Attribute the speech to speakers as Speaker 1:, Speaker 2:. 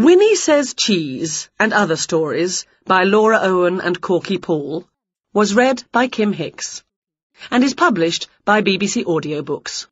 Speaker 1: Winnie Says Cheese and Other Stories by Laura Owen and Korky Paul was read by Kim Hicks and is published by BBC Audiobooks.